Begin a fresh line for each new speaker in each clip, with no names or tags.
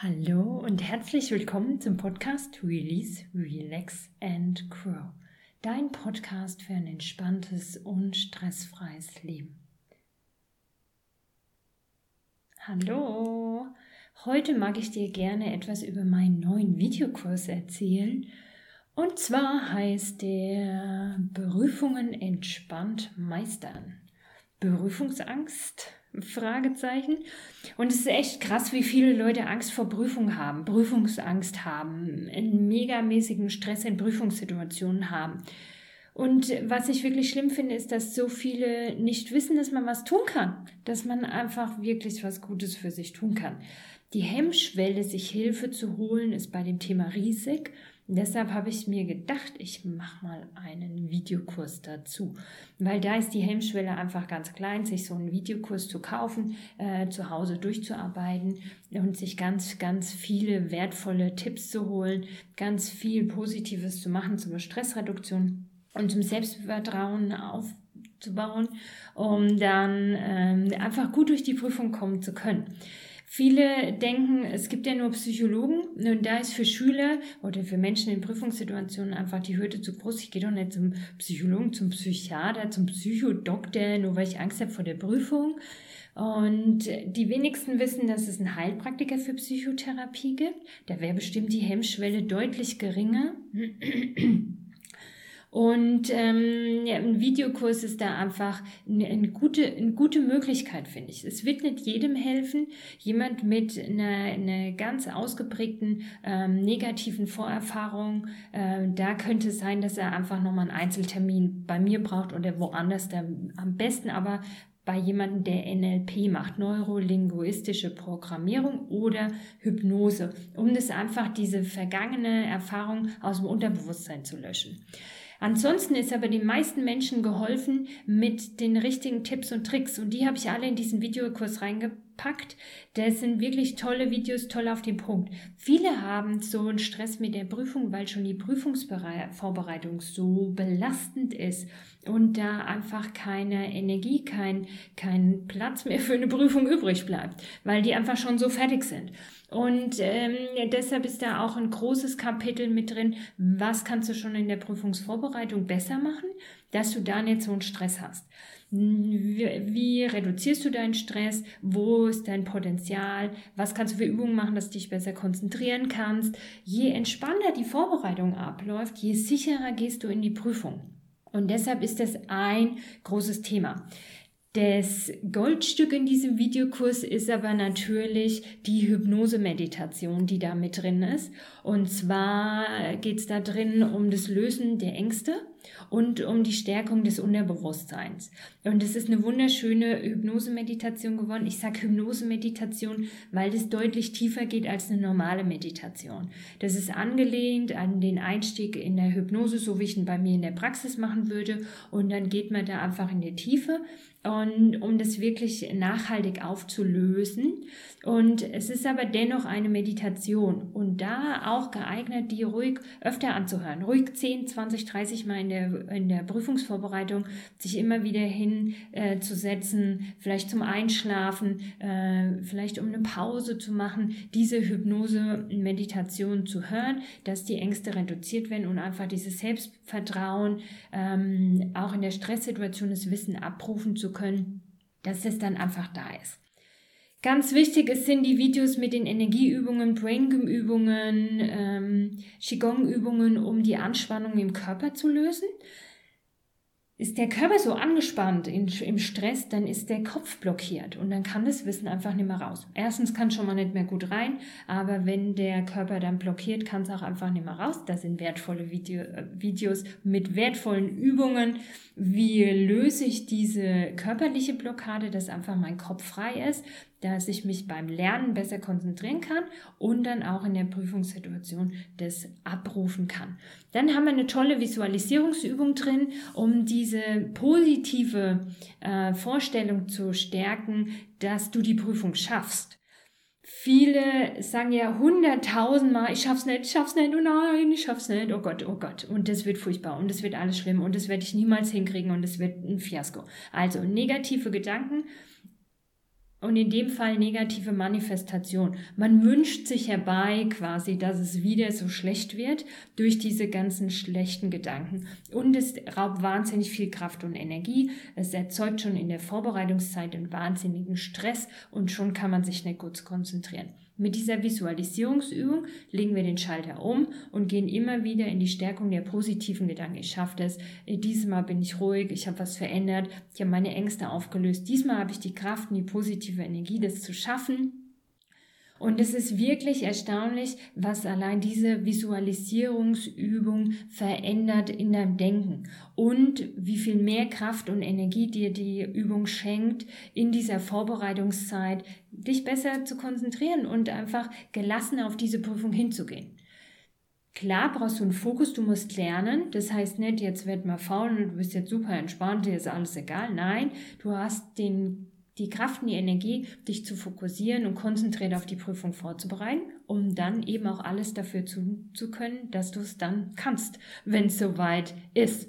Hallo und herzlich willkommen zum Podcast Release, Relax and Grow. Dein Podcast für ein entspanntes und stressfreies Leben. Hallo! Heute mag ich dir gerne etwas über meinen neuen Videokurs erzählen. Und zwar heißt der Berufungen entspannt meistern. Berufungsangst Fragezeichen. Und es ist echt krass, wie viele Leute Angst vor Prüfung haben, Prüfungsangst haben, einen megamäßigen Stress in Prüfungssituationen haben. Und was ich wirklich schlimm finde, ist, dass so viele nicht wissen, dass man was tun kann, dass man einfach wirklich was Gutes für sich tun kann. Die Hemmschwelle, sich Hilfe zu holen, ist bei dem Thema riesig. Deshalb habe ich mir gedacht, ich mache mal einen Videokurs dazu, weil da ist die Hemmschwelle einfach ganz klein, sich so einen Videokurs zu kaufen, äh, zu Hause durchzuarbeiten und sich ganz, ganz viele wertvolle Tipps zu holen, ganz viel Positives zu machen zur Stressreduktion und zum Selbstvertrauen aufzubauen, um dann ähm, einfach gut durch die Prüfung kommen zu können. Viele denken, es gibt ja nur Psychologen und da ist für Schüler oder für Menschen in Prüfungssituationen einfach die Hürde zu groß. Ich gehe doch nicht zum Psychologen, zum Psychiater, zum Psychodoktor, nur weil ich Angst habe vor der Prüfung. Und die wenigsten wissen, dass es einen Heilpraktiker für Psychotherapie gibt. Da wäre bestimmt die Hemmschwelle deutlich geringer. Und ähm, ja, ein Videokurs ist da einfach eine, eine, gute, eine gute Möglichkeit, finde ich. Es wird nicht jedem helfen. Jemand mit einer, einer ganz ausgeprägten ähm, negativen Vorerfahrung, äh, da könnte es sein, dass er einfach nochmal einen Einzeltermin bei mir braucht oder woanders. Da, am besten aber bei jemandem, der NLP macht, neurolinguistische Programmierung oder Hypnose, um das einfach diese vergangene Erfahrung aus dem Unterbewusstsein zu löschen. Ansonsten ist aber den meisten Menschen geholfen mit den richtigen Tipps und Tricks und die habe ich alle in diesen Videokurs reingepackt. Das sind wirklich tolle Videos, toll auf den Punkt. Viele haben so einen Stress mit der Prüfung, weil schon die Prüfungsvorbereitung so belastend ist und da einfach keine Energie, kein, kein Platz mehr für eine Prüfung übrig bleibt, weil die einfach schon so fertig sind. Und ähm, deshalb ist da auch ein großes Kapitel mit drin, was kannst du schon in der Prüfungsvorbereitung besser machen, dass du da nicht so einen Stress hast. Wie, wie reduzierst du deinen Stress? Wo ist dein Potenzial? Was kannst du für Übungen machen, dass du dich besser konzentrieren kannst? Je entspannter die Vorbereitung abläuft, je sicherer gehst du in die Prüfung. Und deshalb ist das ein großes Thema. Das Goldstück in diesem Videokurs ist aber natürlich die Hypnose-Meditation, die da mit drin ist. Und zwar geht es da drin um das Lösen der Ängste und um die Stärkung des Unterbewusstseins. Und es ist eine wunderschöne Hypnose-Meditation geworden. Ich sage Hypnose-Meditation, weil das deutlich tiefer geht als eine normale Meditation. Das ist angelehnt an den Einstieg in der Hypnose, so wie ich ihn bei mir in der Praxis machen würde. Und dann geht man da einfach in die Tiefe und um das wirklich nachhaltig aufzulösen. Und es ist aber dennoch eine Meditation und da auch geeignet, die ruhig öfter anzuhören. Ruhig 10, 20, 30 Mal in der, in der Prüfungsvorbereitung sich immer wieder hinzusetzen, äh, vielleicht zum Einschlafen, äh, vielleicht um eine Pause zu machen, diese Hypnose-Meditation zu hören, dass die Ängste reduziert werden und einfach dieses Selbstvertrauen ähm, auch in der Stresssituation das Wissen abrufen zu können, dass es dann einfach da ist. Ganz wichtig sind die Videos mit den Energieübungen, Brain-Übungen, ähm, Qigong-Übungen, um die Anspannung im Körper zu lösen ist der Körper so angespannt in, im Stress, dann ist der Kopf blockiert und dann kann das Wissen einfach nicht mehr raus. Erstens kann schon mal nicht mehr gut rein, aber wenn der Körper dann blockiert, kann es auch einfach nicht mehr raus. Das sind wertvolle Video, äh, Videos mit wertvollen Übungen. Wie löse ich diese körperliche Blockade, dass einfach mein Kopf frei ist? Dass ich mich beim Lernen besser konzentrieren kann und dann auch in der Prüfungssituation das abrufen kann. Dann haben wir eine tolle Visualisierungsübung drin, um diese positive äh, Vorstellung zu stärken, dass du die Prüfung schaffst. Viele sagen ja hunderttausendmal, ich schaff's nicht, ich schaff's nicht, oh nein, ich schaff's nicht, oh Gott, oh Gott. Und das wird furchtbar und das wird alles schlimm und das werde ich niemals hinkriegen und das wird ein Fiasko. Also negative Gedanken und in dem Fall negative Manifestation. Man wünscht sich herbei quasi, dass es wieder so schlecht wird durch diese ganzen schlechten Gedanken. Und es raubt wahnsinnig viel Kraft und Energie. Es erzeugt schon in der Vorbereitungszeit einen wahnsinnigen Stress und schon kann man sich nicht kurz konzentrieren. Mit dieser Visualisierungsübung legen wir den Schalter um und gehen immer wieder in die Stärkung der positiven Gedanken. Ich schaffe das. Dieses Mal bin ich ruhig. Ich habe was verändert. Ich habe meine Ängste aufgelöst. Diesmal habe ich die Kraft und die positive Energie, das zu schaffen. Und es ist wirklich erstaunlich, was allein diese Visualisierungsübung verändert in deinem Denken und wie viel mehr Kraft und Energie dir die Übung schenkt, in dieser Vorbereitungszeit dich besser zu konzentrieren und einfach gelassen auf diese Prüfung hinzugehen. Klar brauchst du einen Fokus, du musst lernen. Das heißt nicht, jetzt werd mal faul und du bist jetzt super entspannt, dir ist alles egal. Nein, du hast den die Kraft und die Energie, dich zu fokussieren und konzentriert auf die Prüfung vorzubereiten, um dann eben auch alles dafür tun zu können, dass du es dann kannst, wenn es soweit ist.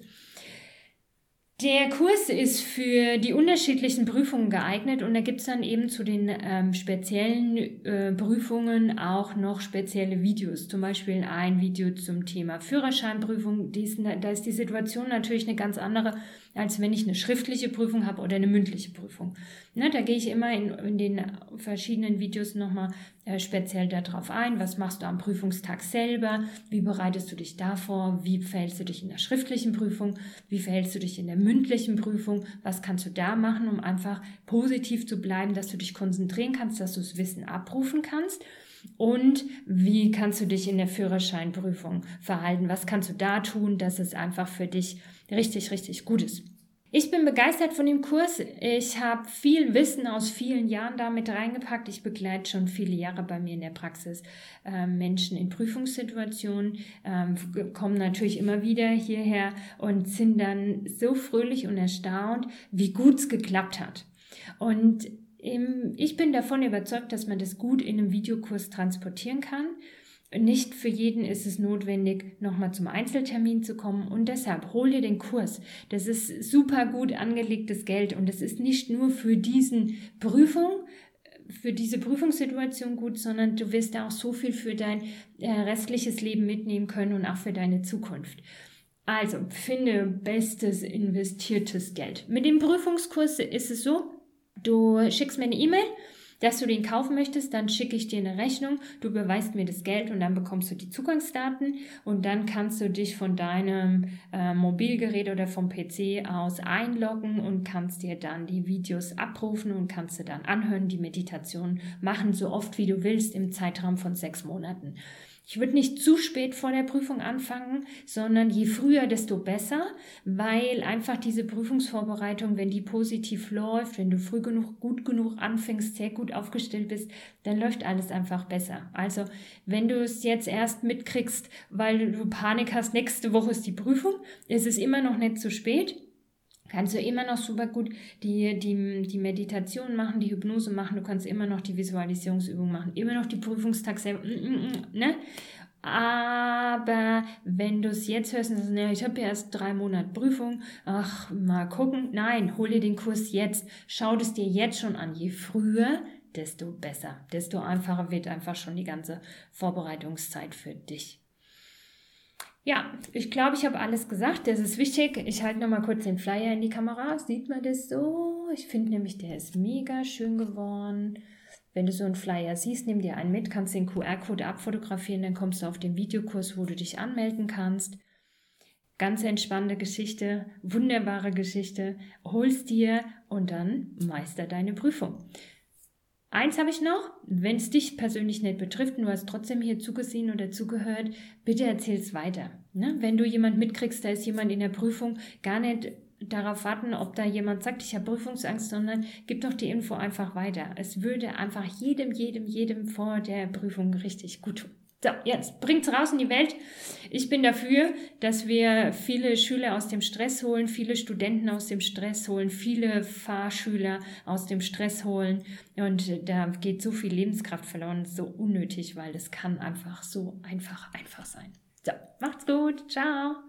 Der Kurs ist für die unterschiedlichen Prüfungen geeignet und da gibt es dann eben zu den ähm, speziellen äh, Prüfungen auch noch spezielle Videos. Zum Beispiel ein Video zum Thema Führerscheinprüfung. Ist, da ist die Situation natürlich eine ganz andere, als wenn ich eine schriftliche Prüfung habe oder eine mündliche Prüfung. Ne, da gehe ich immer in, in den verschiedenen Videos nochmal äh, speziell darauf ein. Was machst du am Prüfungstag selber? Wie bereitest du dich davor? Wie verhältst du dich in der schriftlichen Prüfung? Wie verhältst du dich in der mündlichen Prüfung? Was kannst du da machen, um einfach positiv zu bleiben, dass du dich konzentrieren kannst, dass du das Wissen abrufen kannst? Und wie kannst du dich in der Führerscheinprüfung verhalten? Was kannst du da tun, dass es einfach für dich richtig, richtig gut ist? Ich bin begeistert von dem Kurs. Ich habe viel Wissen aus vielen Jahren damit reingepackt. Ich begleite schon viele Jahre bei mir in der Praxis äh, Menschen in Prüfungssituationen, ähm, kommen natürlich immer wieder hierher und sind dann so fröhlich und erstaunt, wie gut es geklappt hat. Und ich bin davon überzeugt, dass man das gut in einem Videokurs transportieren kann. Nicht für jeden ist es notwendig, nochmal zum Einzeltermin zu kommen und deshalb hol dir den Kurs. Das ist super gut angelegtes Geld und es ist nicht nur für diesen Prüfung, für diese Prüfungssituation gut, sondern du wirst auch so viel für dein äh, restliches Leben mitnehmen können und auch für deine Zukunft. Also finde bestes investiertes Geld. Mit dem Prüfungskurs ist es so, du schickst mir eine E-Mail dass du den kaufen möchtest, dann schicke ich dir eine Rechnung, du beweist mir das Geld und dann bekommst du die Zugangsdaten und dann kannst du dich von deinem äh, Mobilgerät oder vom PC aus einloggen und kannst dir dann die Videos abrufen und kannst du dann anhören, die Meditation machen, so oft wie du willst im Zeitraum von sechs Monaten. Ich würde nicht zu spät vor der Prüfung anfangen, sondern je früher, desto besser, weil einfach diese Prüfungsvorbereitung, wenn die positiv läuft, wenn du früh genug, gut genug anfängst, sehr gut aufgestellt bist, dann läuft alles einfach besser. Also, wenn du es jetzt erst mitkriegst, weil du Panik hast, nächste Woche ist die Prüfung, ist es immer noch nicht zu spät kannst du immer noch super gut die, die, die Meditation machen, die Hypnose machen, du kannst immer noch die Visualisierungsübung machen, immer noch die Prüfungstag selber, mm, mm, mm, ne? Aber wenn du es jetzt hörst und sagst, ne, ich habe ja erst drei Monate Prüfung, ach, mal gucken. Nein, hol dir den Kurs jetzt. Schau es dir jetzt schon an. Je früher, desto besser. Desto einfacher wird einfach schon die ganze Vorbereitungszeit für dich. Ja, ich glaube, ich habe alles gesagt. Das ist wichtig. Ich halte noch mal kurz den Flyer in die Kamera. Sieht man das so? Ich finde nämlich, der ist mega schön geworden. Wenn du so einen Flyer siehst, nimm dir einen mit, kannst den QR-Code abfotografieren, dann kommst du auf den Videokurs, wo du dich anmelden kannst. Ganz entspannte Geschichte, wunderbare Geschichte. Holst dir und dann meister deine Prüfung. Eins habe ich noch, wenn es dich persönlich nicht betrifft und du hast trotzdem hier zugesehen oder zugehört, bitte erzähl es weiter. Ne? Wenn du jemand mitkriegst, da ist jemand in der Prüfung, gar nicht darauf warten, ob da jemand sagt, ich habe Prüfungsangst, sondern gib doch die Info einfach weiter. Es würde einfach jedem, jedem, jedem vor der Prüfung richtig gut tun. So, jetzt bringt's raus in die Welt. Ich bin dafür, dass wir viele Schüler aus dem Stress holen, viele Studenten aus dem Stress holen, viele Fahrschüler aus dem Stress holen. Und da geht so viel Lebenskraft verloren, so unnötig, weil das kann einfach so einfach, einfach sein. So, macht's gut. Ciao.